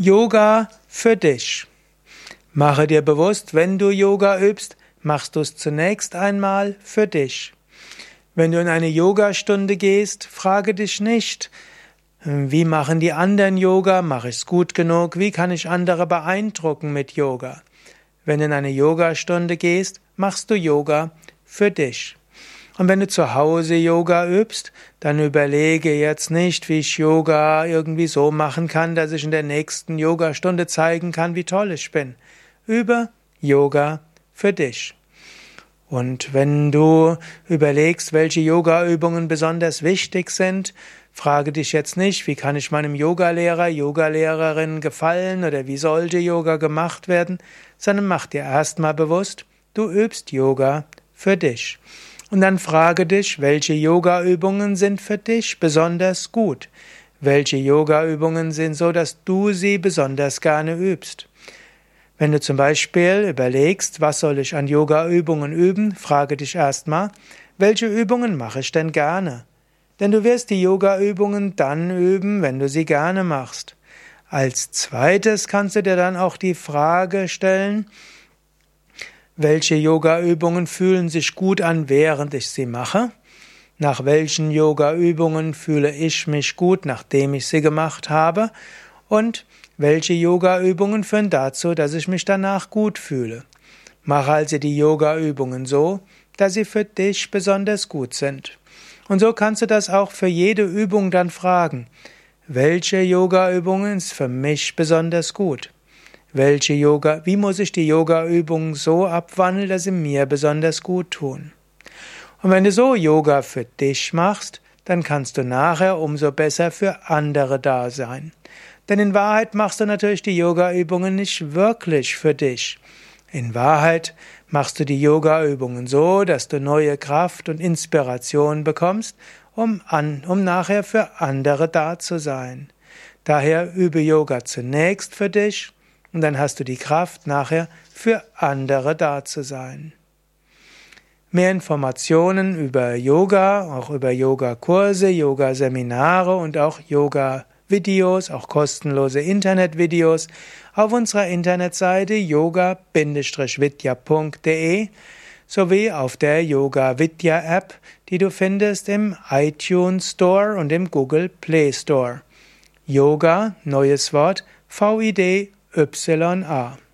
Yoga für dich. Mache dir bewusst, wenn du Yoga übst, machst du es zunächst einmal für dich. Wenn du in eine Yogastunde gehst, frage dich nicht, wie machen die anderen Yoga? Mache ich es gut genug? Wie kann ich andere beeindrucken mit Yoga? Wenn du in eine Yogastunde gehst, machst du Yoga für dich. Und wenn du zu Hause Yoga übst, dann überlege jetzt nicht, wie ich Yoga irgendwie so machen kann, dass ich in der nächsten Yogastunde zeigen kann, wie toll ich bin. Übe Yoga für dich. Und wenn du überlegst, welche Yogaübungen besonders wichtig sind, frage dich jetzt nicht, wie kann ich meinem Yogalehrer, Yogalehrerin gefallen oder wie sollte Yoga gemacht werden, sondern mach dir erstmal bewusst, du übst Yoga für dich. Und dann frage dich, welche Yoga-Übungen sind für dich besonders gut? Welche Yoga-Übungen sind so, dass du sie besonders gerne übst? Wenn du zum Beispiel überlegst, was soll ich an Yoga-Übungen üben, frage dich erstmal, welche Übungen mache ich denn gerne? Denn du wirst die Yoga-Übungen dann üben, wenn du sie gerne machst. Als zweites kannst du dir dann auch die Frage stellen, welche Yoga-Übungen fühlen sich gut an, während ich sie mache? Nach welchen Yoga-Übungen fühle ich mich gut, nachdem ich sie gemacht habe? Und welche Yoga-Übungen führen dazu, dass ich mich danach gut fühle? Mache also die Yoga-Übungen so, dass sie für dich besonders gut sind. Und so kannst du das auch für jede Übung dann fragen. Welche Yoga-Übungen ist für mich besonders gut? Welche Yoga, wie muss ich die Yoga-Übungen so abwandeln, dass sie mir besonders gut tun? Und wenn du so Yoga für dich machst, dann kannst du nachher umso besser für andere da sein. Denn in Wahrheit machst du natürlich die Yoga-Übungen nicht wirklich für dich. In Wahrheit machst du die Yoga-Übungen so, dass du neue Kraft und Inspiration bekommst, um, an, um nachher für andere da zu sein. Daher übe Yoga zunächst für dich und dann hast du die Kraft, nachher für andere da zu sein. Mehr Informationen über Yoga, auch über Yoga-Kurse, Yoga-Seminare und auch Yoga-Videos, auch kostenlose Internetvideos auf unserer Internetseite yoga-vidya.de sowie auf der Yoga Vidya App, die du findest im iTunes Store und im Google Play Store. Yoga, neues Wort, VID YA